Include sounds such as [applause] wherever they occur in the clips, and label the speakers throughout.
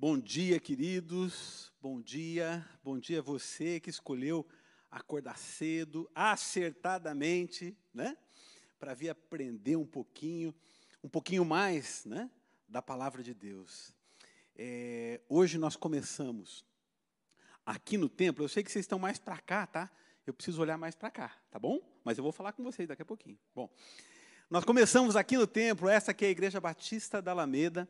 Speaker 1: Bom dia, queridos. Bom dia. Bom dia a você que escolheu acordar cedo, acertadamente, né? Para vir aprender um pouquinho, um pouquinho mais, né? Da palavra de Deus. É, hoje nós começamos aqui no templo. Eu sei que vocês estão mais para cá, tá? Eu preciso olhar mais para cá, tá bom? Mas eu vou falar com vocês daqui a pouquinho. Bom, nós começamos aqui no templo. Essa aqui é a Igreja Batista da Alameda.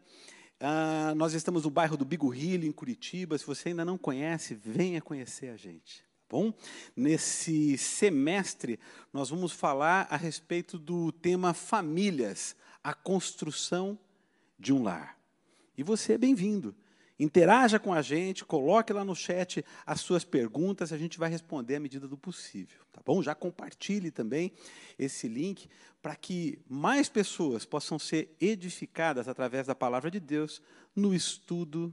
Speaker 1: Ah, nós estamos no bairro do Bigorrilho, em Curitiba. Se você ainda não conhece, venha conhecer a gente. Tá bom? Nesse semestre, nós vamos falar a respeito do tema famílias, a construção de um lar. E você é bem-vindo. Interaja com a gente, coloque lá no chat as suas perguntas, a gente vai responder à medida do possível, tá bom? Já compartilhe também esse link para que mais pessoas possam ser edificadas através da palavra de Deus no estudo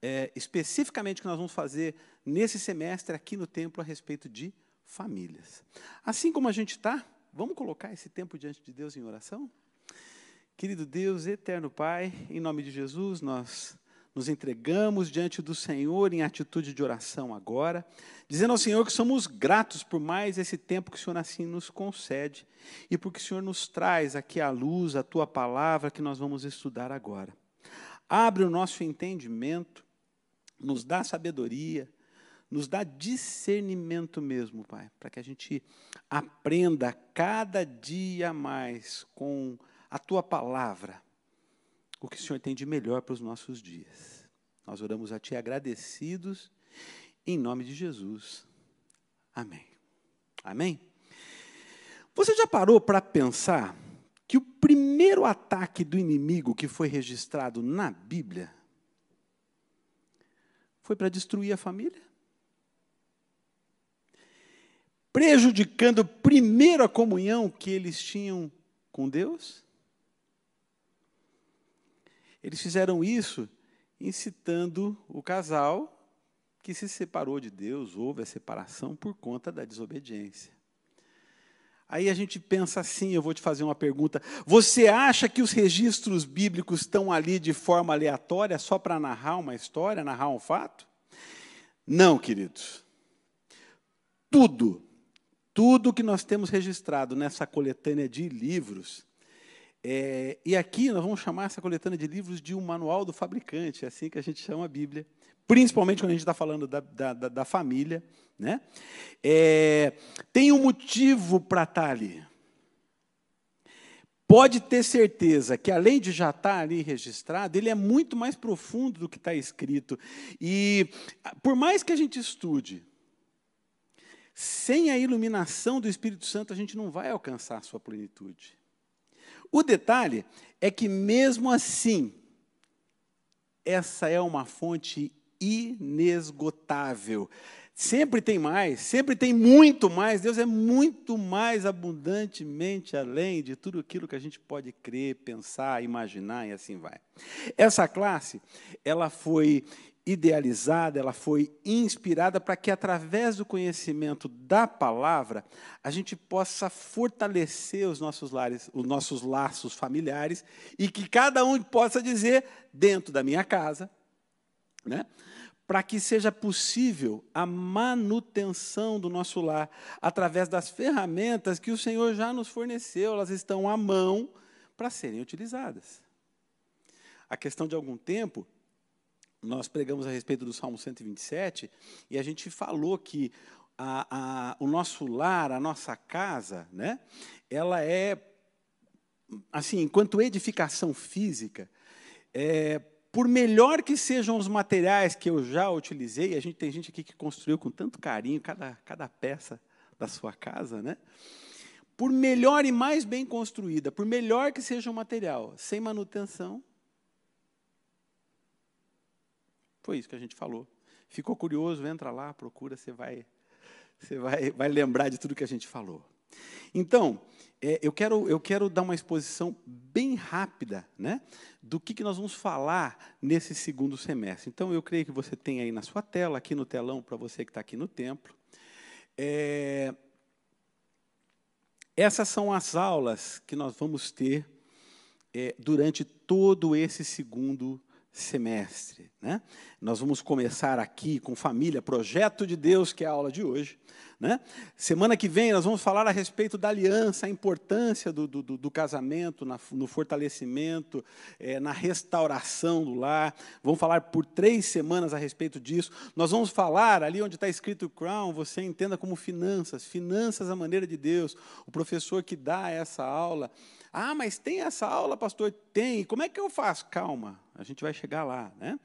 Speaker 1: é, especificamente que nós vamos fazer nesse semestre aqui no templo a respeito de famílias. Assim como a gente está, vamos colocar esse tempo diante de Deus em oração? Querido Deus, eterno Pai, em nome de Jesus, nós nos entregamos diante do Senhor em atitude de oração agora, dizendo ao Senhor que somos gratos por mais esse tempo que o Senhor assim nos concede e porque o Senhor nos traz aqui à luz a tua palavra que nós vamos estudar agora. Abre o nosso entendimento, nos dá sabedoria, nos dá discernimento mesmo, Pai, para que a gente aprenda cada dia mais com a tua palavra o que o Senhor tem de melhor para os nossos dias. Nós oramos a Ti agradecidos, em nome de Jesus. Amém. Amém? Você já parou para pensar que o primeiro ataque do inimigo que foi registrado na Bíblia foi para destruir a família? Prejudicando primeiro a comunhão que eles tinham com Deus? Eles fizeram isso incitando o casal que se separou de Deus, houve a separação por conta da desobediência. Aí a gente pensa assim, eu vou te fazer uma pergunta. Você acha que os registros bíblicos estão ali de forma aleatória só para narrar uma história, narrar um fato? Não, queridos. Tudo, tudo que nós temos registrado nessa coletânea de livros é, e aqui nós vamos chamar essa coletânea de livros de um manual do fabricante, é assim que a gente chama a Bíblia, principalmente quando a gente está falando da, da, da, família. Né? É, tem um motivo para estar tá ali. Pode ter certeza que, além de já estar tá ali registrado, ele é muito mais profundo do que está escrito. E, por mais que a gente estude, sem a iluminação do Espírito Santo, a gente não vai alcançar a sua plenitude. O detalhe é que, mesmo assim, essa é uma fonte inesgotável. Sempre tem mais, sempre tem muito mais. Deus é muito mais abundantemente além de tudo aquilo que a gente pode crer, pensar, imaginar e assim vai. Essa classe, ela foi idealizada, ela foi inspirada para que, através do conhecimento da palavra, a gente possa fortalecer os nossos, lares, os nossos laços familiares e que cada um possa dizer, dentro da minha casa, né, para que seja possível a manutenção do nosso lar através das ferramentas que o Senhor já nos forneceu, elas estão à mão para serem utilizadas. A questão de algum tempo, nós pregamos a respeito do Salmo 127 e a gente falou que a, a, o nosso lar, a nossa casa, né, ela é, assim, enquanto edificação física, é, por melhor que sejam os materiais que eu já utilizei, a gente tem gente aqui que construiu com tanto carinho cada, cada peça da sua casa, né? Por melhor e mais bem construída, por melhor que seja o material, sem manutenção, Foi isso que a gente falou. Ficou curioso? Entra lá, procura, você vai, você vai, vai lembrar de tudo que a gente falou. Então, é, eu, quero, eu quero dar uma exposição bem rápida né, do que, que nós vamos falar nesse segundo semestre. Então, eu creio que você tem aí na sua tela, aqui no telão, para você que está aqui no templo. É, essas são as aulas que nós vamos ter é, durante todo esse segundo semestre. Né? Nós vamos começar aqui com família, projeto de Deus, que é a aula de hoje. Né? Semana que vem nós vamos falar a respeito da aliança, a importância do, do, do casamento, na, no fortalecimento, é, na restauração do lar. Vamos falar por três semanas a respeito disso. Nós vamos falar, ali onde está escrito Crown, você entenda como finanças, finanças à maneira de Deus. O professor que dá essa aula ah, mas tem essa aula, pastor? Tem. Como é que eu faço? Calma, a gente vai chegar lá. Né?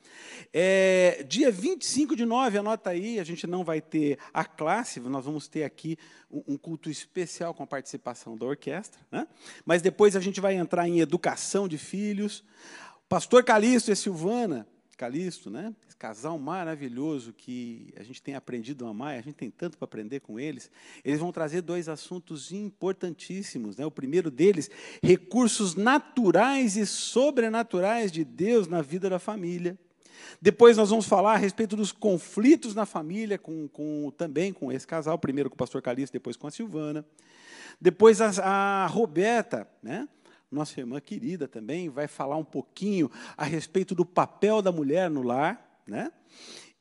Speaker 1: É, dia 25 de nove, anota aí, a gente não vai ter a classe, nós vamos ter aqui um, um culto especial com a participação da orquestra. Né? Mas depois a gente vai entrar em educação de filhos. Pastor Calixto e Silvana, Calixto, né? Casal maravilhoso que a gente tem aprendido a amar, a gente tem tanto para aprender com eles. Eles vão trazer dois assuntos importantíssimos, né? O primeiro deles, recursos naturais e sobrenaturais de Deus na vida da família. Depois nós vamos falar a respeito dos conflitos na família, com, com também com esse casal, primeiro com o pastor Calixto, depois com a Silvana. Depois a, a Roberta, né? nossa irmã querida também, vai falar um pouquinho a respeito do papel da mulher no lar. Né?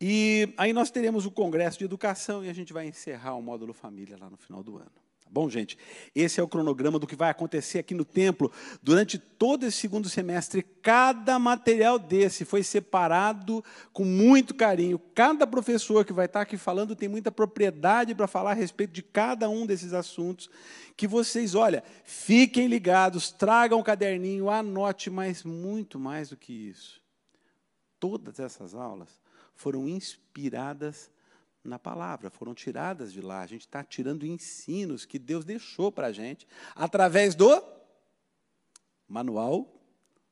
Speaker 1: E aí nós teremos o Congresso de Educação e a gente vai encerrar o módulo Família lá no final do ano. Tá bom, gente? Esse é o cronograma do que vai acontecer aqui no templo durante todo esse segundo semestre. Cada material desse foi separado com muito carinho. Cada professor que vai estar aqui falando tem muita propriedade para falar a respeito de cada um desses assuntos. Que vocês, olha, fiquem ligados, tragam um caderninho, anote, mas muito mais do que isso. Todas essas aulas foram inspiradas na palavra, foram tiradas de lá. A gente está tirando ensinos que Deus deixou para a gente através do manual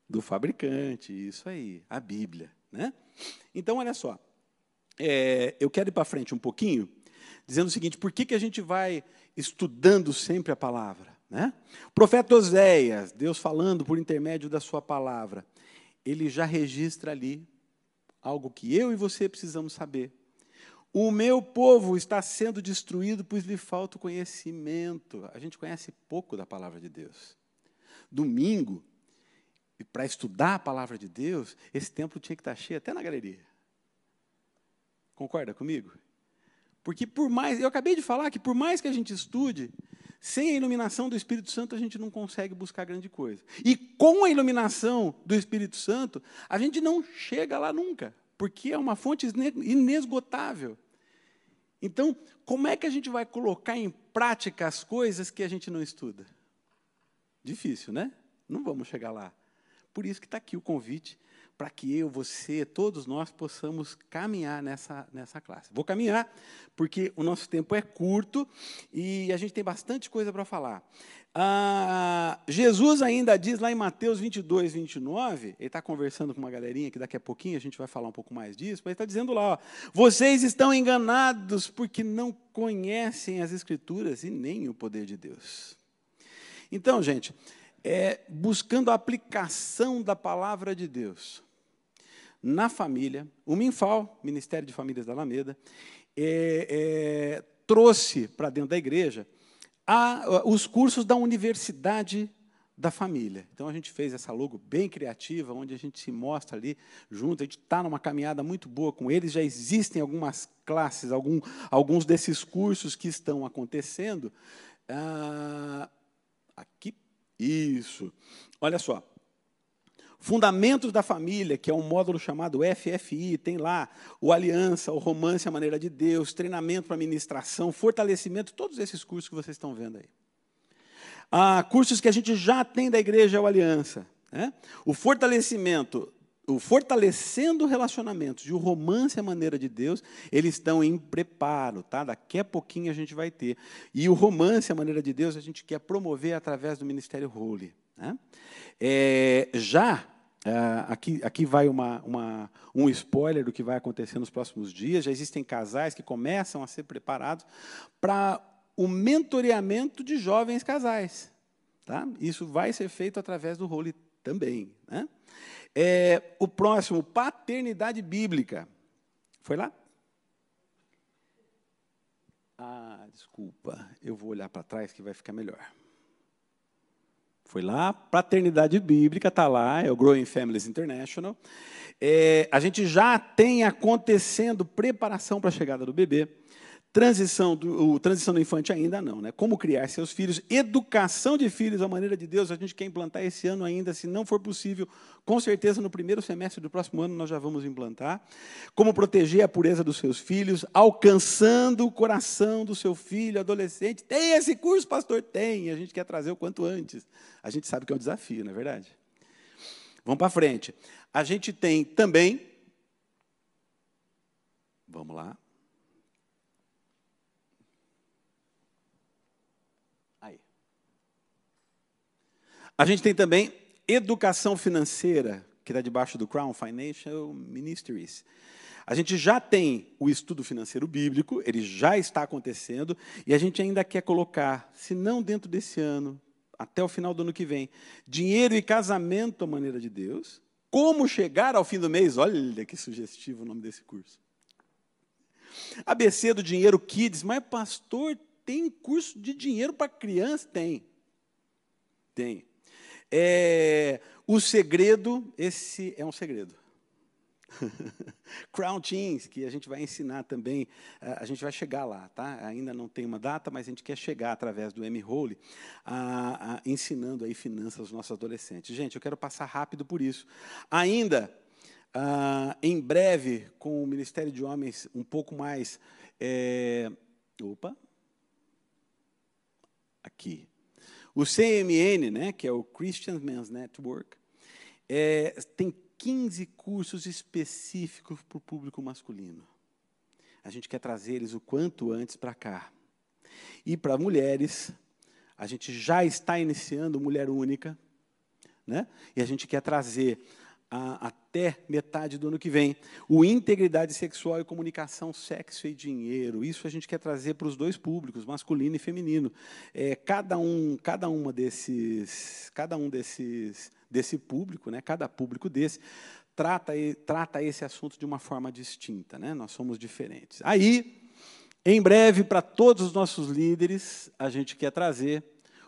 Speaker 1: do fabricante, isso aí, a Bíblia. Né? Então, olha só, é, eu quero ir para frente um pouquinho, dizendo o seguinte: por que, que a gente vai estudando sempre a palavra? Né? O profeta Oséias, Deus falando por intermédio da sua palavra, ele já registra ali algo que eu e você precisamos saber o meu povo está sendo destruído, pois lhe falta o conhecimento. A gente conhece pouco da palavra de Deus. Domingo, para estudar a palavra de Deus, esse templo tinha que estar cheio até na galeria. Concorda comigo? Porque por mais, eu acabei de falar que por mais que a gente estude, sem a iluminação do Espírito Santo a gente não consegue buscar grande coisa. E com a iluminação do Espírito Santo, a gente não chega lá nunca, porque é uma fonte inesgotável. Então, como é que a gente vai colocar em prática as coisas que a gente não estuda? Difícil, né? Não vamos chegar lá. Por isso que está aqui o convite para que eu, você, todos nós possamos caminhar nessa, nessa classe. Vou caminhar, porque o nosso tempo é curto e a gente tem bastante coisa para falar. Ah, Jesus ainda diz lá em Mateus 22, 29, ele está conversando com uma galerinha que daqui a pouquinho a gente vai falar um pouco mais disso, mas ele está dizendo lá: ó, vocês estão enganados porque não conhecem as Escrituras e nem o poder de Deus. Então, gente, é, buscando a aplicação da palavra de Deus na família, o Minfal, Ministério de Famílias da Alameda, é, é, trouxe para dentro da igreja a, os cursos da Universidade da Família. Então a gente fez essa logo bem criativa, onde a gente se mostra ali junto, a gente está numa caminhada muito boa com eles, já existem algumas classes, algum, alguns desses cursos que estão acontecendo. Ah, aqui, isso. Olha só, Fundamentos da Família, que é um módulo chamado FFI, tem lá o Aliança, o Romance, a Maneira de Deus, treinamento para ministração, fortalecimento, todos esses cursos que vocês estão vendo aí. Ah, cursos que a gente já tem da igreja é o Aliança. Né? O fortalecimento, o fortalecendo relacionamentos e o romance a maneira de Deus, eles estão em preparo, tá? Daqui a pouquinho a gente vai ter. E o romance a maneira de Deus a gente quer promover através do Ministério Holy. Né? É, já Uh, aqui, aqui vai uma, uma, um spoiler do que vai acontecer nos próximos dias. Já existem casais que começam a ser preparados para o mentoreamento de jovens casais. Tá? Isso vai ser feito através do Holy também. Né? É, o próximo, paternidade bíblica. Foi lá? Ah, desculpa. Eu vou olhar para trás que vai ficar melhor. Foi lá, Paternidade Bíblica, está lá, é o Growing Families International. É, a gente já tem acontecendo preparação para a chegada do bebê. Transição do, o, transição do infante ainda não, né? Como criar seus filhos, educação de filhos à maneira de Deus, a gente quer implantar esse ano ainda, se não for possível, com certeza no primeiro semestre do próximo ano nós já vamos implantar. Como proteger a pureza dos seus filhos, alcançando o coração do seu filho, adolescente. Tem esse curso, pastor? Tem, a gente quer trazer o quanto antes. A gente sabe que é um desafio, não é verdade? Vamos para frente. A gente tem também. Vamos lá. A gente tem também educação financeira, que está debaixo do Crown Financial Ministries. A gente já tem o estudo financeiro bíblico, ele já está acontecendo, e a gente ainda quer colocar, se não dentro desse ano, até o final do ano que vem, dinheiro e casamento à maneira de Deus. Como chegar ao fim do mês? Olha que sugestivo o nome desse curso. ABC do Dinheiro Kids, mas pastor, tem curso de dinheiro para criança? Tem. Tem. É, o segredo, esse é um segredo. [laughs] Crown Teens, que a gente vai ensinar também, a gente vai chegar lá, tá? Ainda não tem uma data, mas a gente quer chegar através do M-Role, ensinando aí finanças aos nossos adolescentes. Gente, eu quero passar rápido por isso. Ainda, ah, em breve, com o Ministério de Homens um pouco mais. É, opa! Aqui. O CMN, né, que é o Christian Men's Network, é, tem 15 cursos específicos para o público masculino. A gente quer trazer eles o quanto antes para cá. E para mulheres, a gente já está iniciando Mulher Única, né? e a gente quer trazer a, até metade do ano que vem. O integridade sexual e comunicação, sexo e dinheiro. Isso a gente quer trazer para os dois públicos, masculino e feminino. É, cada um, cada uma desses, cada um desses, desse público, né? Cada público desse trata trata esse assunto de uma forma distinta, né? Nós somos diferentes. Aí, em breve, para todos os nossos líderes, a gente quer trazer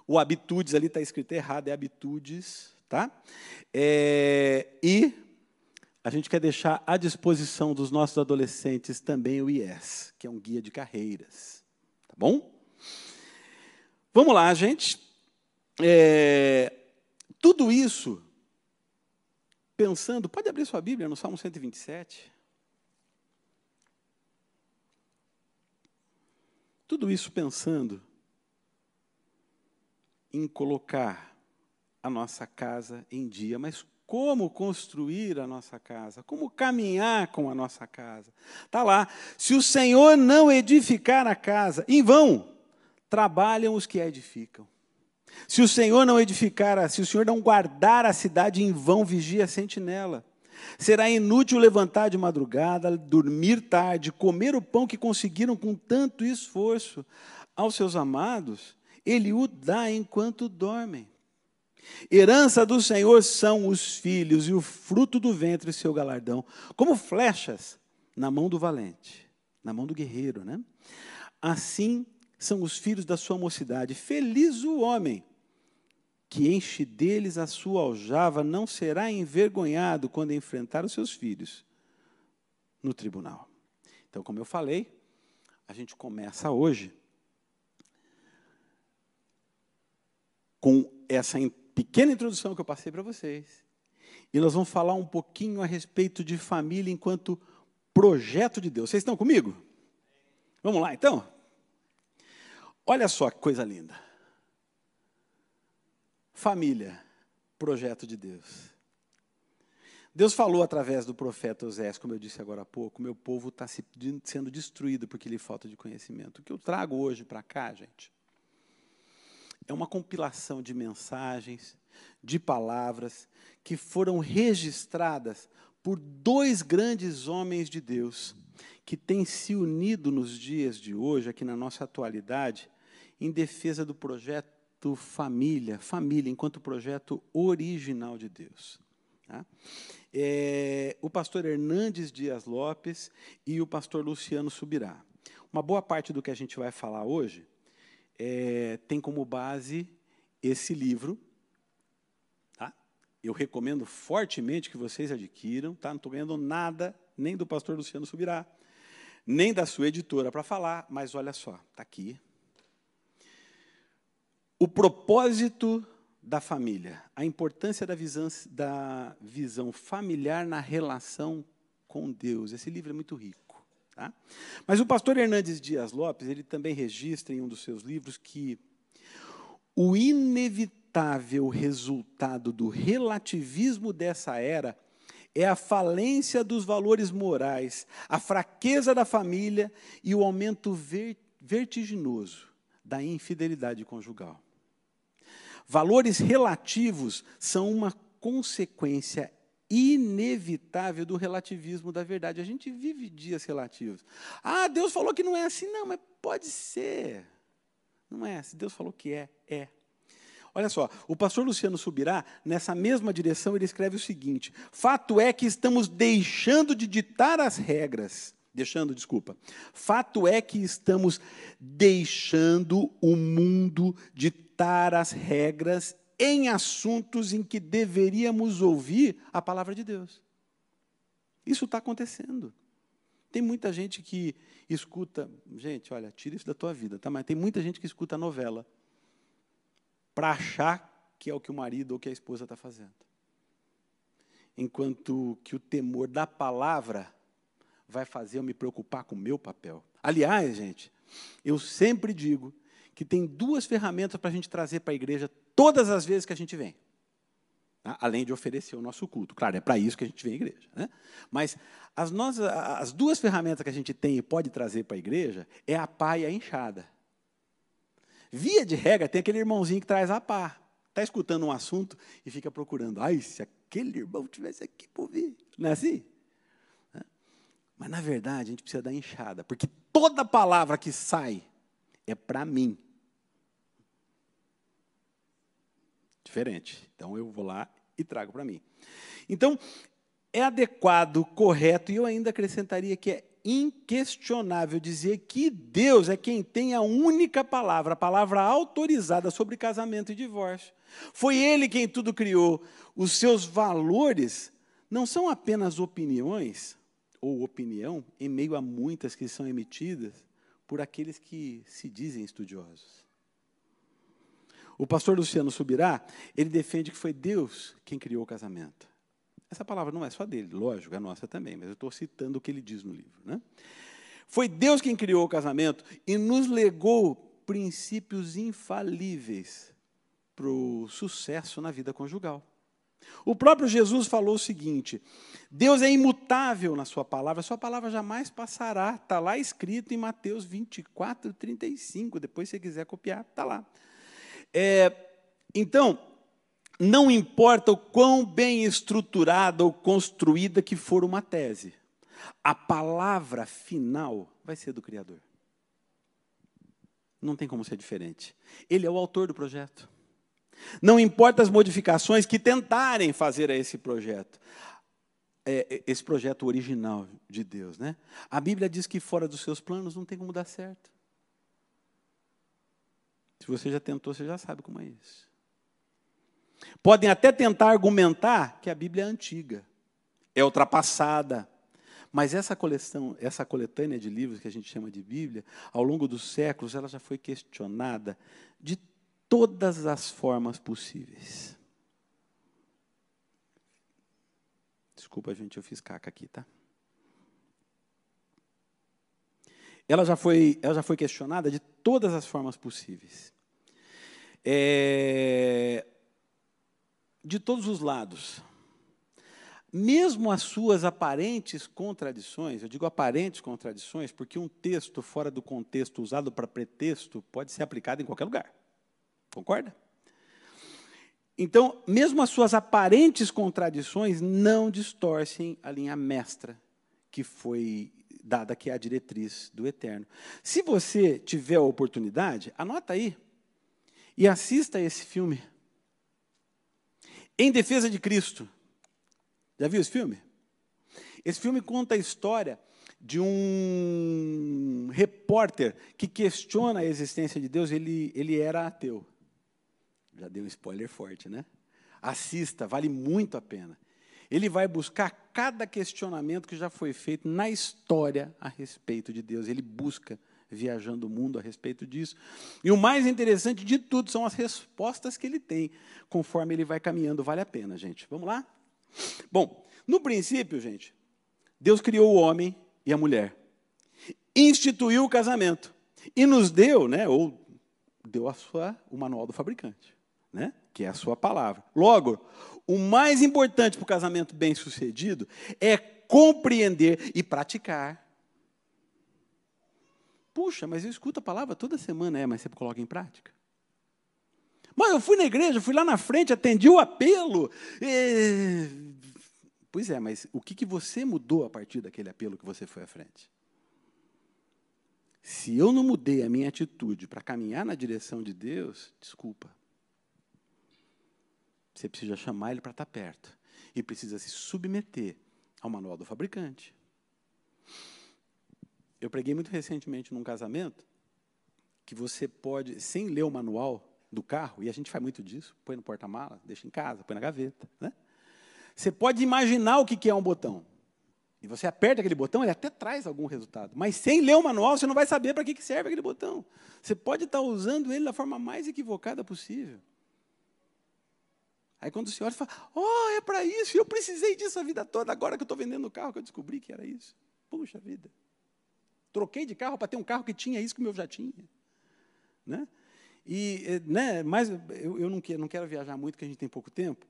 Speaker 1: o habitudes ali está escrito errado, é habitudes Tá? É, e a gente quer deixar à disposição dos nossos adolescentes também o IES, que é um guia de carreiras. Tá bom? Vamos lá, gente. É, tudo isso, pensando, pode abrir sua Bíblia no Salmo 127. Tudo isso pensando em colocar a nossa casa em dia. Mas como construir a nossa casa? Como caminhar com a nossa casa? Está lá. Se o Senhor não edificar a casa, em vão trabalham os que a edificam. Se o Senhor não edificar, se o Senhor não guardar a cidade, em vão vigia a sentinela. Será inútil levantar de madrugada, dormir tarde, comer o pão que conseguiram com tanto esforço. Aos seus amados, ele o dá enquanto dormem. Herança do Senhor são os filhos, e o fruto do ventre seu galardão, como flechas na mão do valente, na mão do guerreiro, né? Assim são os filhos da sua mocidade. Feliz o homem que enche deles a sua aljava, não será envergonhado quando enfrentar os seus filhos no tribunal. Então, como eu falei, a gente começa hoje com essa pequena introdução que eu passei para vocês. E nós vamos falar um pouquinho a respeito de família enquanto projeto de Deus. Vocês estão comigo? Vamos lá, então? Olha só que coisa linda. Família, projeto de Deus. Deus falou através do profeta Osés, como eu disse agora há pouco, meu povo está sendo destruído porque lhe falta de conhecimento. O que eu trago hoje para cá, gente, é uma compilação de mensagens, de palavras que foram registradas por dois grandes homens de Deus que têm se unido nos dias de hoje, aqui na nossa atualidade, em defesa do projeto Família, Família, enquanto projeto original de Deus. Tá? É, o pastor Hernandes Dias Lopes e o pastor Luciano Subirá. Uma boa parte do que a gente vai falar hoje é, tem como base esse livro, eu recomendo fortemente que vocês adquiram, tá? Não estou ganhando nada, nem do pastor Luciano Subirá, nem da sua editora para falar, mas olha só, está aqui. O propósito da família, a importância da visão, da visão familiar na relação com Deus. Esse livro é muito rico. Tá? Mas o pastor Hernandes Dias Lopes, ele também registra em um dos seus livros que o inevitável resultado do relativismo dessa era é a falência dos valores morais, a fraqueza da família e o aumento vertiginoso da infidelidade conjugal. Valores relativos são uma consequência inevitável do relativismo da verdade. A gente vive dias relativos. Ah, Deus falou que não é assim, não, mas pode ser. Não é. Se Deus falou que é, é. Olha só, o pastor Luciano Subirá, nessa mesma direção, ele escreve o seguinte: fato é que estamos deixando de ditar as regras. Deixando, desculpa. Fato é que estamos deixando o mundo ditar as regras em assuntos em que deveríamos ouvir a palavra de Deus. Isso está acontecendo. Tem muita gente que escuta, gente, olha, tira isso da tua vida, tá? Mas tem muita gente que escuta a novela para achar que é o que o marido ou que a esposa está fazendo. Enquanto que o temor da palavra vai fazer eu me preocupar com o meu papel. Aliás, gente, eu sempre digo que tem duas ferramentas para a gente trazer para a igreja todas as vezes que a gente vem. Tá? Além de oferecer o nosso culto. Claro, é para isso que a gente vem à igreja. Né? Mas as, nossas, as duas ferramentas que a gente tem e pode trazer para a igreja é a pá e a enxada. Via de regra, tem aquele irmãozinho que traz a pá. Está escutando um assunto e fica procurando. Ai, se aquele irmão tivesse aqui por vir. Não é assim? Mas, na verdade, a gente precisa da enxada. Porque toda palavra que sai é para mim. Diferente. Então, eu vou lá e trago para mim. Então, é adequado, correto, e eu ainda acrescentaria que é inquestionável dizer que Deus é quem tem a única palavra, a palavra autorizada sobre casamento e divórcio. Foi Ele quem tudo criou. Os seus valores não são apenas opiniões ou opinião, em meio a muitas que são emitidas por aqueles que se dizem estudiosos. O pastor Luciano Subirá, ele defende que foi Deus quem criou o casamento. Essa palavra não é só dele, lógico, é nossa também, mas eu estou citando o que ele diz no livro. Né? Foi Deus quem criou o casamento e nos legou princípios infalíveis para o sucesso na vida conjugal. O próprio Jesus falou o seguinte: Deus é imutável na Sua palavra, Sua palavra jamais passará. Está lá escrito em Mateus 24, 35. Depois, se você quiser copiar, está lá. É, então, não importa o quão bem estruturada ou construída que for uma tese, a palavra final vai ser do Criador. Não tem como ser diferente. Ele é o autor do projeto. Não importa as modificações que tentarem fazer a esse projeto, é, é, esse projeto original de Deus. Né? A Bíblia diz que fora dos seus planos não tem como dar certo. Se você já tentou, você já sabe como é isso. Podem até tentar argumentar que a Bíblia é antiga, é ultrapassada. Mas essa coleção, essa coletânea de livros que a gente chama de Bíblia, ao longo dos séculos, ela já foi questionada de todas as formas possíveis. Desculpa, gente, eu fiz caca aqui, tá? Ela já foi, ela já foi questionada de todas as formas possíveis. É, de todos os lados. Mesmo as suas aparentes contradições, eu digo aparentes contradições, porque um texto fora do contexto usado para pretexto pode ser aplicado em qualquer lugar. Concorda? Então, mesmo as suas aparentes contradições não distorcem a linha mestra que foi dada, que é a diretriz do Eterno. Se você tiver a oportunidade, anota aí e assista esse filme em defesa de Cristo. Já viu esse filme? Esse filme conta a história de um repórter que questiona a existência de Deus, ele, ele era ateu. Já deu um spoiler forte, né? Assista, vale muito a pena. Ele vai buscar cada questionamento que já foi feito na história a respeito de Deus. Ele busca viajando o mundo a respeito disso. E o mais interessante de tudo são as respostas que ele tem, conforme ele vai caminhando. Vale a pena, gente. Vamos lá? Bom, no princípio, gente, Deus criou o homem e a mulher, instituiu o casamento e nos deu, né, ou deu a sua, o manual do fabricante, né, que é a sua palavra. Logo, o mais importante para o casamento bem sucedido é compreender e praticar. Puxa, mas eu escuto a palavra toda semana, é, mas você coloca em prática? Mas eu fui na igreja, fui lá na frente, atendi o apelo. E... Pois é, mas o que, que você mudou a partir daquele apelo que você foi à frente? Se eu não mudei a minha atitude para caminhar na direção de Deus, desculpa. Você precisa chamar ele para estar perto. E precisa se submeter ao manual do fabricante. Eu preguei muito recentemente num casamento que você pode, sem ler o manual do carro, e a gente faz muito disso, põe no porta-mala, deixa em casa, põe na gaveta. Né? Você pode imaginar o que é um botão. E você aperta aquele botão, ele até traz algum resultado. Mas sem ler o manual, você não vai saber para que serve aquele botão. Você pode estar usando ele da forma mais equivocada possível. Aí quando o senhor fala, oh, é para isso, eu precisei disso a vida toda, agora que eu estou vendendo o carro, que eu descobri que era isso. Puxa vida. Troquei de carro para ter um carro que tinha isso que o meu já tinha. Né? E, eh, né, mas eu, eu não, quero, não quero viajar muito, porque a gente tem pouco tempo.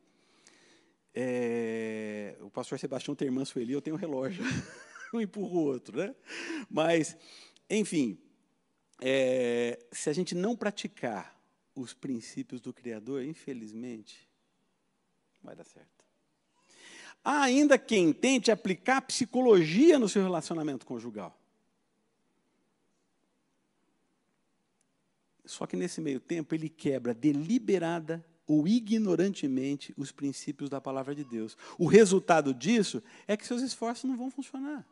Speaker 1: É, o pastor Sebastião tem irmã Sueli, eu tenho um relógio. [laughs] um empurra o outro. Né? Mas, enfim, é, se a gente não praticar os princípios do Criador, infelizmente, vai dar certo. Há ainda quem tente aplicar psicologia no seu relacionamento conjugal. Só que nesse meio tempo ele quebra deliberada ou ignorantemente os princípios da palavra de Deus. O resultado disso é que seus esforços não vão funcionar.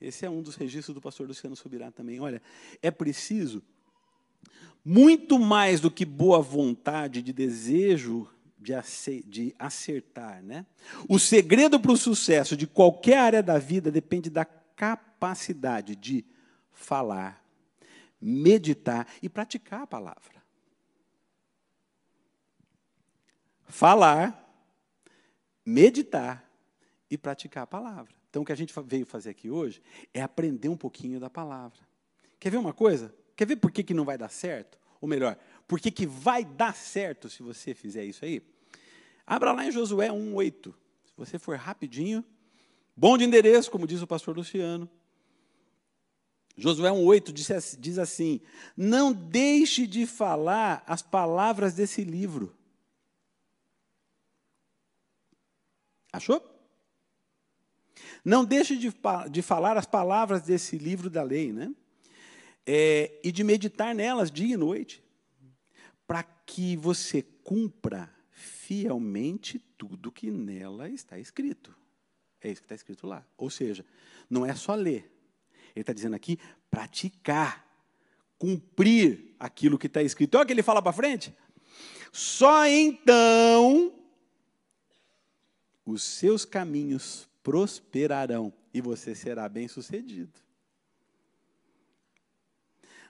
Speaker 1: Esse é um dos registros do pastor Luciano Subirá também. Olha, é preciso muito mais do que boa vontade, de desejo de acertar. Né? O segredo para o sucesso de qualquer área da vida depende da capacidade de falar, meditar e praticar a palavra. falar, meditar e praticar a palavra. Então, o que a gente veio fazer aqui hoje é aprender um pouquinho da palavra. Quer ver uma coisa? Quer ver por que, que não vai dar certo? Ou melhor, por que, que vai dar certo se você fizer isso aí? Abra lá em Josué 1,8. Se você for rapidinho, bom de endereço, como diz o pastor Luciano. Josué 1,8 diz assim: Não deixe de falar as palavras desse livro Achou? Não deixe de, de falar as palavras desse livro da lei, né? É, e de meditar nelas dia e noite, para que você cumpra fielmente tudo que nela está escrito. É isso que está escrito lá. Ou seja, não é só ler. Ele está dizendo aqui praticar, cumprir aquilo que está escrito. Olha o que ele fala para frente. Só então os seus caminhos prosperarão e você será bem-sucedido.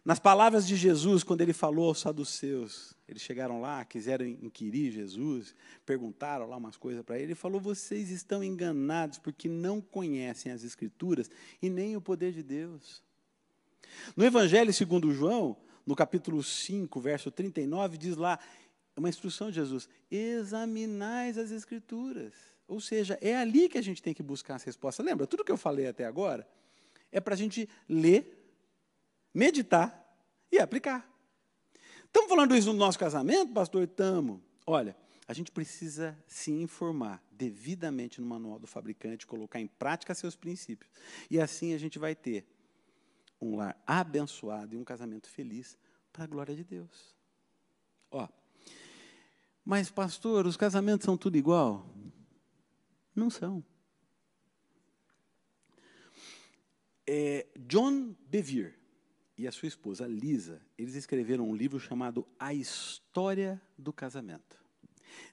Speaker 1: Nas palavras de Jesus, quando ele falou aos saduceus, eles chegaram lá, quiseram inquirir Jesus, perguntaram lá umas coisas para ele, ele falou: Vocês estão enganados porque não conhecem as Escrituras e nem o poder de Deus. No Evangelho segundo João, no capítulo 5, verso 39, diz lá, uma instrução de Jesus: examinais as Escrituras ou seja, é ali que a gente tem que buscar as respostas. Lembra, tudo que eu falei até agora é para a gente ler, meditar e aplicar. Estamos falando isso no nosso casamento, pastor? Estamos. Olha, a gente precisa se informar devidamente no manual do fabricante, colocar em prática seus princípios. E assim a gente vai ter um lar abençoado e um casamento feliz para a glória de Deus. Ó, mas pastor, os casamentos são tudo igual? Não são. É, John Bevere e a sua esposa Lisa, eles escreveram um livro chamado A História do Casamento.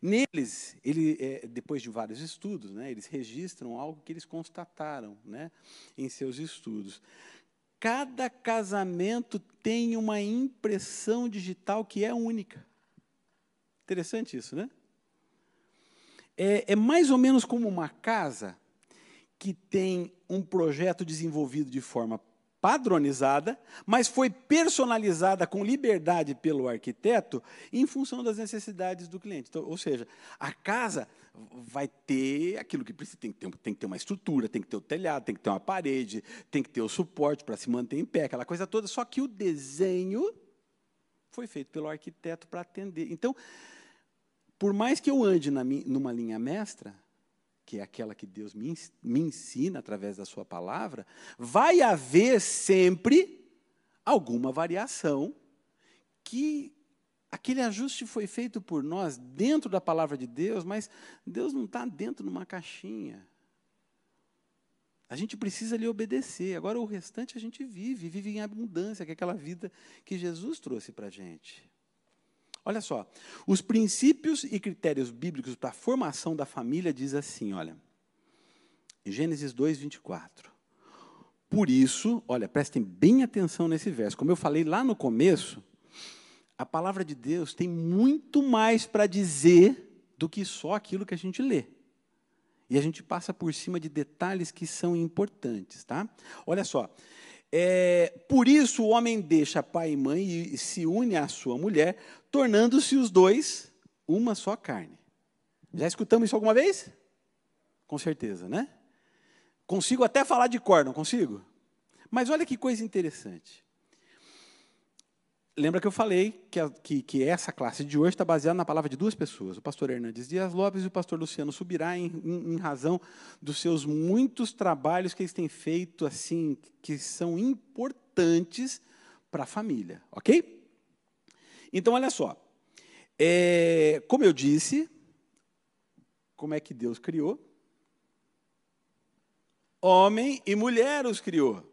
Speaker 1: Neles, ele, é, depois de vários estudos, né, eles registram algo que eles constataram né, em seus estudos. Cada casamento tem uma impressão digital que é única. Interessante isso, né? É, é mais ou menos como uma casa que tem um projeto desenvolvido de forma padronizada, mas foi personalizada com liberdade pelo arquiteto em função das necessidades do cliente. Então, ou seja, a casa vai ter aquilo que precisa, tem que, ter, tem que ter uma estrutura, tem que ter o telhado, tem que ter uma parede, tem que ter o suporte para se manter em pé, aquela coisa toda. Só que o desenho foi feito pelo arquiteto para atender. Então, por mais que eu ande na, numa linha mestra, que é aquela que Deus me, me ensina através da Sua palavra, vai haver sempre alguma variação que aquele ajuste foi feito por nós dentro da palavra de Deus, mas Deus não está dentro de uma caixinha. A gente precisa lhe obedecer. Agora, o restante a gente vive, vive em abundância, que é aquela vida que Jesus trouxe para a gente. Olha só, os princípios e critérios bíblicos para a formação da família diz assim, olha, Gênesis 2, 24. Por isso, olha, prestem bem atenção nesse verso. Como eu falei lá no começo, a palavra de Deus tem muito mais para dizer do que só aquilo que a gente lê. E a gente passa por cima de detalhes que são importantes, tá? Olha só, é, por isso o homem deixa pai e mãe e se une à sua mulher, tornando-se os dois uma só carne. Já escutamos isso alguma vez? Com certeza, né? Consigo até falar de cor, não consigo? Mas olha que coisa interessante. Lembra que eu falei que, a, que, que essa classe de hoje está baseada na palavra de duas pessoas, o pastor Hernandes Dias Lopes e o pastor Luciano Subirá, em, em, em razão dos seus muitos trabalhos que eles têm feito, assim, que são importantes para a família, ok? Então, olha só. É, como eu disse, como é que Deus criou? Homem e mulher os criou.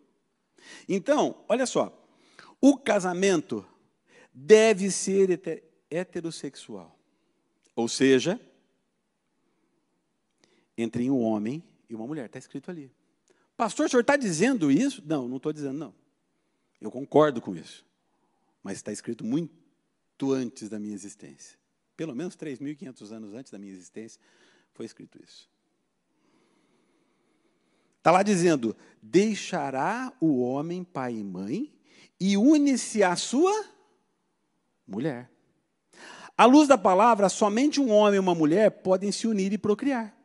Speaker 1: Então, olha só. O casamento deve ser heterossexual. Ou seja, entre um homem e uma mulher. Está escrito ali. Pastor, o senhor está dizendo isso? Não, não estou dizendo, não. Eu concordo com isso. Mas está escrito muito antes da minha existência. Pelo menos 3.500 anos antes da minha existência foi escrito isso. Está lá dizendo: deixará o homem pai e mãe e une-se à sua mulher. À luz da palavra, somente um homem e uma mulher podem se unir e procriar,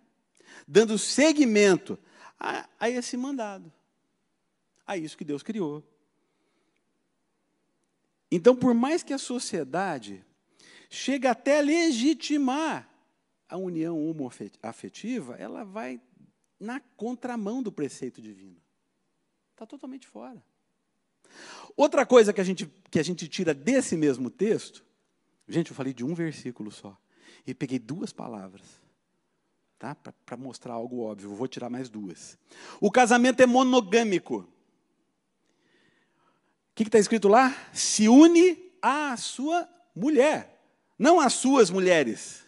Speaker 1: dando seguimento a, a esse mandado, a isso que Deus criou. Então, por mais que a sociedade chegue até legitimar a união homoafetiva, ela vai na contramão do preceito divino. Está totalmente fora. Outra coisa que a, gente, que a gente tira desse mesmo texto, gente, eu falei de um versículo só, e peguei duas palavras, tá? para mostrar algo óbvio, vou tirar mais duas. O casamento é monogâmico. O que está escrito lá? Se une à sua mulher, não às suas mulheres.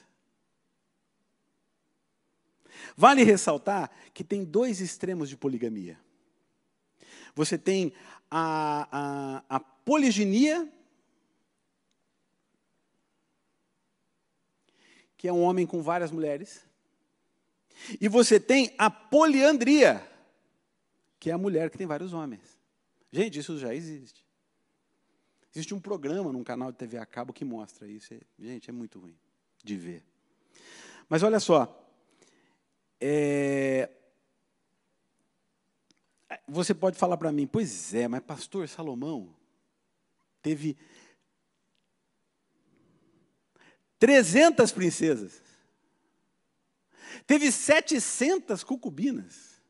Speaker 1: Vale ressaltar que tem dois extremos de poligamia. Você tem a, a, a poliginia, que é um homem com várias mulheres, e você tem a poliandria, que é a mulher que tem vários homens. Gente, isso já existe. Existe um programa num canal de TV a cabo que mostra isso. Gente, é muito ruim de ver. Mas olha só, é, você pode falar para mim, pois é, mas pastor Salomão teve 300 princesas. Teve 700 concubinas.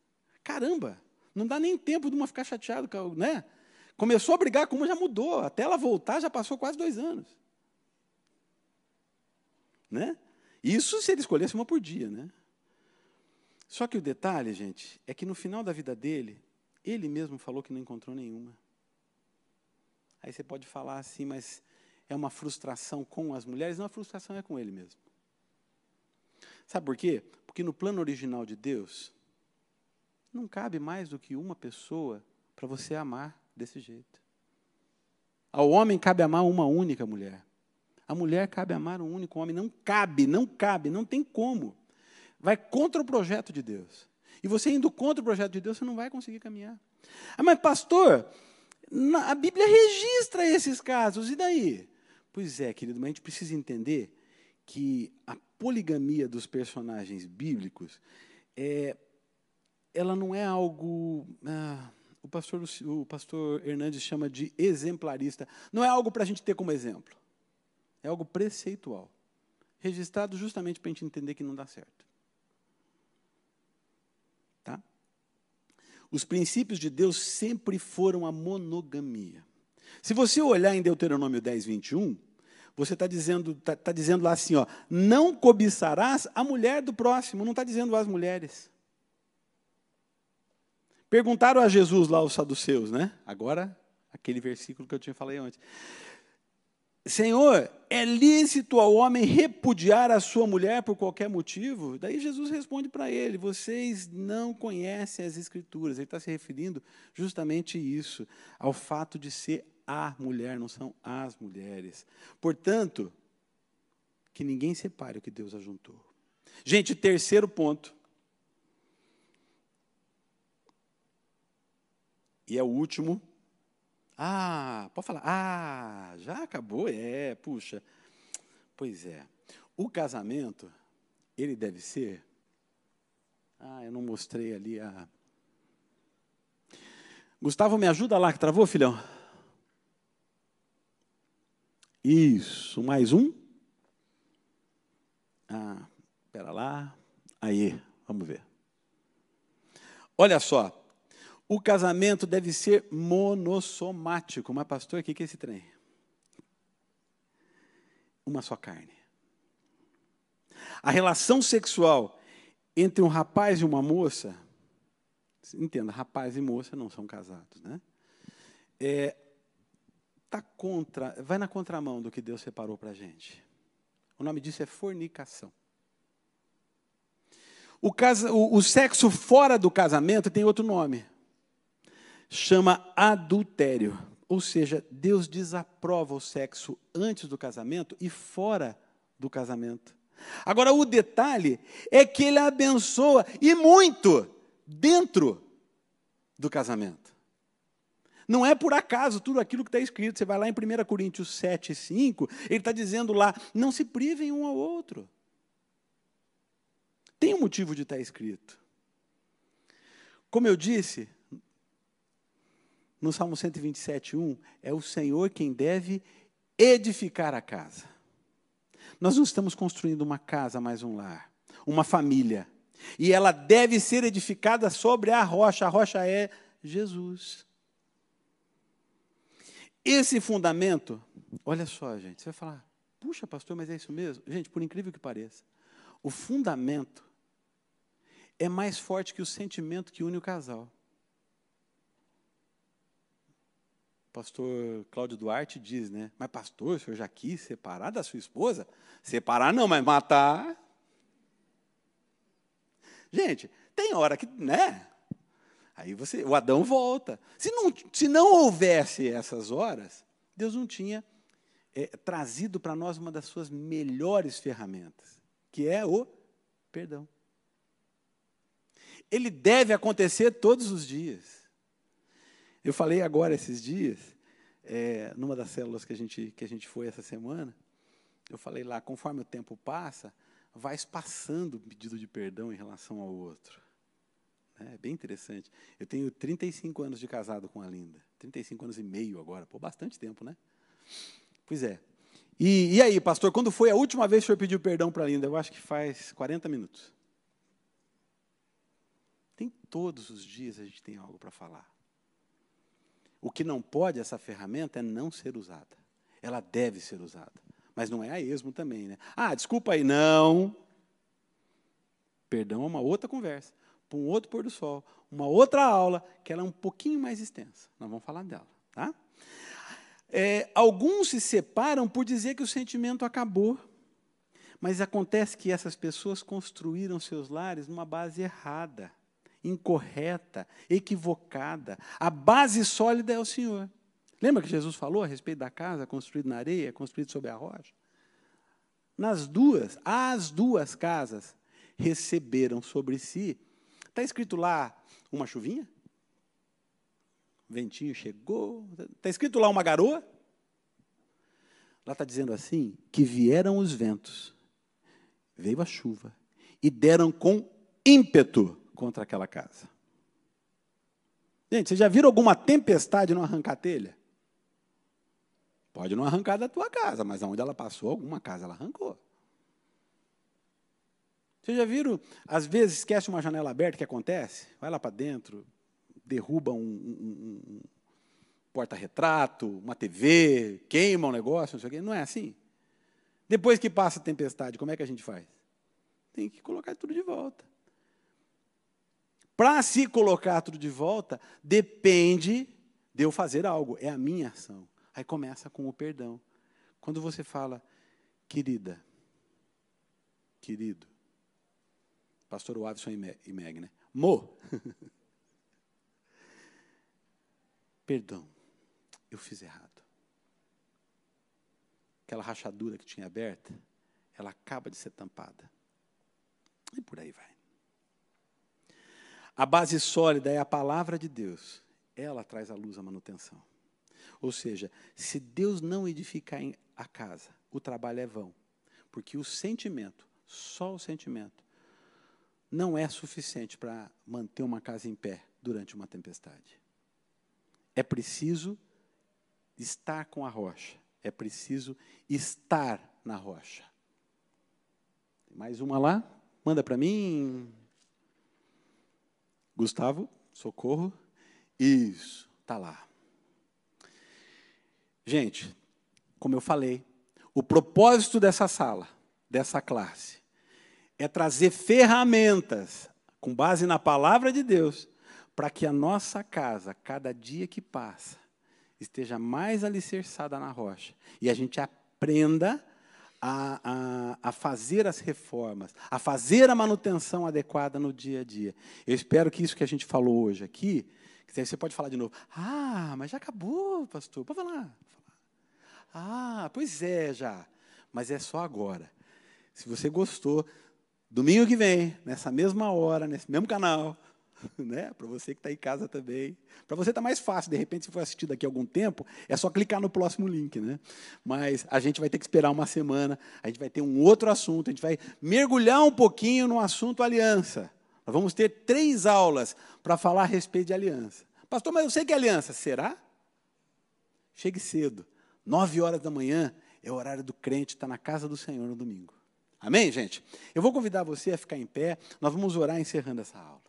Speaker 1: Caramba, não dá nem tempo de uma ficar chateado, né? Começou a brigar com uma, já mudou. Até ela voltar, já passou quase dois anos. Né? Isso se ele escolhesse uma por dia, né? Só que o detalhe, gente, é que no final da vida dele, ele mesmo falou que não encontrou nenhuma. Aí você pode falar assim, mas é uma frustração com as mulheres? Não, a frustração é com ele mesmo. Sabe por quê? Porque no plano original de Deus, não cabe mais do que uma pessoa para você amar desse jeito. Ao homem cabe amar uma única mulher. A mulher cabe amar um único homem. Não cabe, não cabe, não tem como. Vai contra o projeto de Deus. E você indo contra o projeto de Deus, você não vai conseguir caminhar. Ah, mas pastor, a Bíblia registra esses casos, e daí? Pois é, querido, mas a gente precisa entender que a poligamia dos personagens bíblicos é, ela não é algo. Ah, o, pastor, o pastor Hernandes chama de exemplarista. Não é algo para a gente ter como exemplo. É algo preceitual. Registrado justamente para a gente entender que não dá certo. Tá? Os princípios de Deus sempre foram a monogamia. Se você olhar em Deuteronômio 10, 21, você está dizendo, tá, tá dizendo lá assim, ó, não cobiçarás a mulher do próximo, não está dizendo as mulheres. Perguntaram a Jesus lá os saduceus, né? Agora, aquele versículo que eu tinha falado antes. Senhor, é lícito ao homem repudiar a sua mulher por qualquer motivo? Daí Jesus responde para ele: vocês não conhecem as Escrituras. Ele está se referindo justamente isso, ao fato de ser a mulher, não são as mulheres. Portanto, que ninguém separe o que Deus ajuntou. Gente, terceiro ponto. E é o último. Ah, pode falar. Ah, já acabou? É, puxa. Pois é. O casamento, ele deve ser. Ah, eu não mostrei ali a. Gustavo, me ajuda lá que travou, filhão? Isso, mais um. Ah, espera lá. Aí, vamos ver. Olha só, o casamento deve ser monossomático. Mas, pastor, o que é esse trem? Uma só carne. A relação sexual entre um rapaz e uma moça, entenda, rapaz e moça não são casados, né? É, tá contra, vai na contramão do que Deus separou para a gente. O nome disso é fornicação. O, casa, o, o sexo fora do casamento tem outro nome. Chama adultério. Ou seja, Deus desaprova o sexo antes do casamento e fora do casamento. Agora, o detalhe é que ele abençoa e muito dentro do casamento. Não é por acaso tudo aquilo que está escrito. Você vai lá em 1 Coríntios 7, 5, ele está dizendo lá: não se privem um ao outro. Tem um motivo de estar tá escrito. Como eu disse, no Salmo 127, 1, é o Senhor quem deve edificar a casa. Nós não estamos construindo uma casa, mais um lar, uma família. E ela deve ser edificada sobre a rocha. A rocha é Jesus. Esse fundamento, olha só, gente, você vai falar, puxa, pastor, mas é isso mesmo? Gente, por incrível que pareça, o fundamento é mais forte que o sentimento que une o casal. O pastor Cláudio Duarte diz, né? Mas, pastor, o senhor já quis separar da sua esposa? Separar não, mas matar. Gente, tem hora que, né? Aí você, o Adão volta. Se não, se não houvesse essas horas, Deus não tinha é, trazido para nós uma das suas melhores ferramentas, que é o perdão. Ele deve acontecer todos os dias. Eu falei agora esses dias, é, numa das células que a, gente, que a gente foi essa semana, eu falei lá, conforme o tempo passa, vai espaçando o pedido de perdão em relação ao outro. É bem interessante. Eu tenho 35 anos de casado com a Linda. 35 anos e meio agora. Pô, bastante tempo, né? Pois é. E, e aí, pastor, quando foi a última vez que o senhor pediu perdão para a Linda? Eu acho que faz 40 minutos. Tem todos os dias a gente tem algo para falar. O que não pode essa ferramenta é não ser usada. Ela deve ser usada. Mas não é a esmo também, né? Ah, desculpa aí, não. Perdão é uma outra conversa para um outro pôr do sol, uma outra aula, que ela é um pouquinho mais extensa. Nós vamos falar dela. Tá? É, alguns se separam por dizer que o sentimento acabou. Mas acontece que essas pessoas construíram seus lares numa base errada, incorreta, equivocada. A base sólida é o Senhor. Lembra que Jesus falou a respeito da casa construída na areia, construída sobre a rocha? Nas duas, as duas casas receberam sobre si. Está escrito lá uma chuvinha? O ventinho chegou. Está escrito lá uma garoa? Lá está dizendo assim: que vieram os ventos, veio a chuva, e deram com ímpeto contra aquela casa. Gente, vocês já viram alguma tempestade não arrancar telha? Pode não arrancar da tua casa, mas aonde ela passou, alguma casa ela arrancou. Vocês já viram, às vezes, esquece uma janela aberta, o que acontece? Vai lá para dentro, derruba um, um, um porta-retrato, uma TV, queima um negócio, não sei o quê. Não é assim? Depois que passa a tempestade, como é que a gente faz? Tem que colocar tudo de volta. Para se colocar tudo de volta, depende de eu fazer algo, é a minha ação. Aí começa com o perdão. Quando você fala, querida, querido, pastor Wavison e Meg, né? Mo, [laughs] perdão, eu fiz errado. Aquela rachadura que tinha aberta, ela acaba de ser tampada. E por aí vai. A base sólida é a palavra de Deus. Ela traz à luz a manutenção. Ou seja, se Deus não edificar a casa, o trabalho é vão. Porque o sentimento, só o sentimento, não é suficiente para manter uma casa em pé durante uma tempestade. É preciso estar com a rocha. É preciso estar na rocha. Mais uma lá? Manda para mim. Gustavo, socorro. Isso, está lá. Gente, como eu falei, o propósito dessa sala, dessa classe, é trazer ferramentas com base na palavra de Deus para que a nossa casa, cada dia que passa, esteja mais alicerçada na rocha e a gente aprenda a, a, a, fazer as reformas, a fazer a manutenção adequada no dia a dia. Eu espero que isso que a gente falou hoje aqui, que você pode falar de novo. Ah, mas já acabou, pastor. Pode falar. Ah, pois é, já. Mas é só agora. Se você gostou, domingo que vem, nessa mesma hora, nesse mesmo canal, [laughs] né? Para você que está em casa também. Para você está mais fácil, de repente, se for assistir daqui a algum tempo, é só clicar no próximo link. Né? Mas a gente vai ter que esperar uma semana, a gente vai ter um outro assunto, a gente vai mergulhar um pouquinho no assunto aliança. Nós vamos ter três aulas para falar a respeito de aliança. Pastor, mas eu sei que é aliança. Será? Chegue cedo. Nove horas da manhã é o horário do crente estar na casa do Senhor no domingo. Amém, gente? Eu vou convidar você a ficar em pé. Nós vamos orar encerrando essa aula.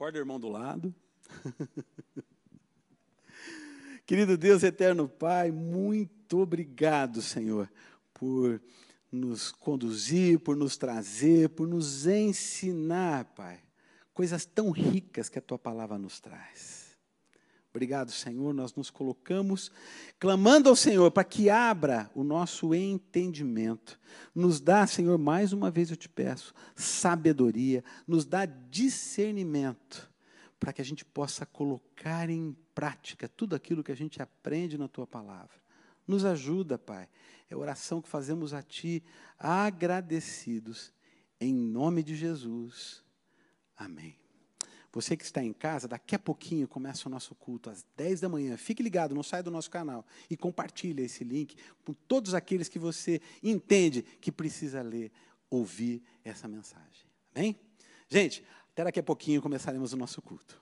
Speaker 1: Acorda, irmão do lado. [laughs] Querido Deus eterno Pai, muito obrigado, Senhor, por nos conduzir, por nos trazer, por nos ensinar, Pai coisas tão ricas que a tua palavra nos traz. Obrigado, Senhor. Nós nos colocamos clamando ao Senhor para que abra o nosso entendimento. Nos dá, Senhor, mais uma vez eu te peço, sabedoria, nos dá discernimento, para que a gente possa colocar em prática tudo aquilo que a gente aprende na tua palavra. Nos ajuda, Pai. É a oração que fazemos a Ti, agradecidos, em nome de Jesus. Amém. Você que está em casa, daqui a pouquinho começa o nosso culto às 10 da manhã. Fique ligado, não saia do nosso canal e compartilhe esse link com todos aqueles que você entende que precisa ler, ouvir essa mensagem. Amém? Gente, até daqui a pouquinho começaremos o nosso culto.